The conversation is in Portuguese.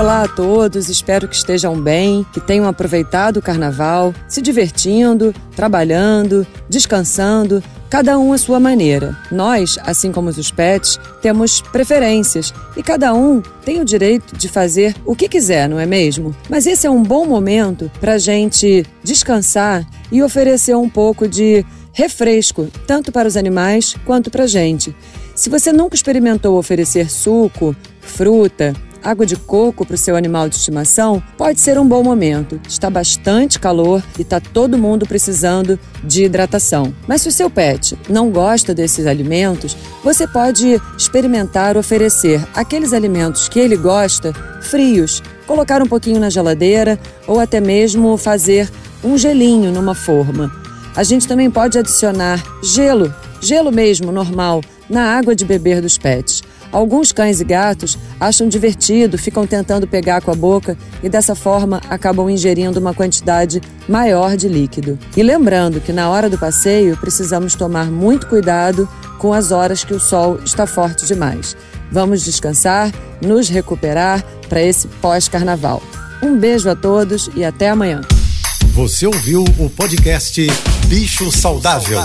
Olá a todos, espero que estejam bem, que tenham aproveitado o carnaval, se divertindo, trabalhando, descansando, cada um à sua maneira. Nós, assim como os pets, temos preferências e cada um tem o direito de fazer o que quiser, não é mesmo? Mas esse é um bom momento para a gente descansar e oferecer um pouco de refresco, tanto para os animais quanto para a gente. Se você nunca experimentou oferecer suco, fruta, água de coco para o seu animal de estimação, pode ser um bom momento. Está bastante calor e está todo mundo precisando de hidratação. Mas se o seu pet não gosta desses alimentos, você pode experimentar oferecer aqueles alimentos que ele gosta frios, colocar um pouquinho na geladeira ou até mesmo fazer um gelinho numa forma. A gente também pode adicionar gelo, gelo mesmo, normal, na água de beber dos pets. Alguns cães e gatos acham divertido, ficam tentando pegar com a boca e dessa forma acabam ingerindo uma quantidade maior de líquido. E lembrando que na hora do passeio precisamos tomar muito cuidado com as horas que o sol está forte demais. Vamos descansar, nos recuperar para esse pós-carnaval. Um beijo a todos e até amanhã. Você ouviu o podcast Bicho Saudável.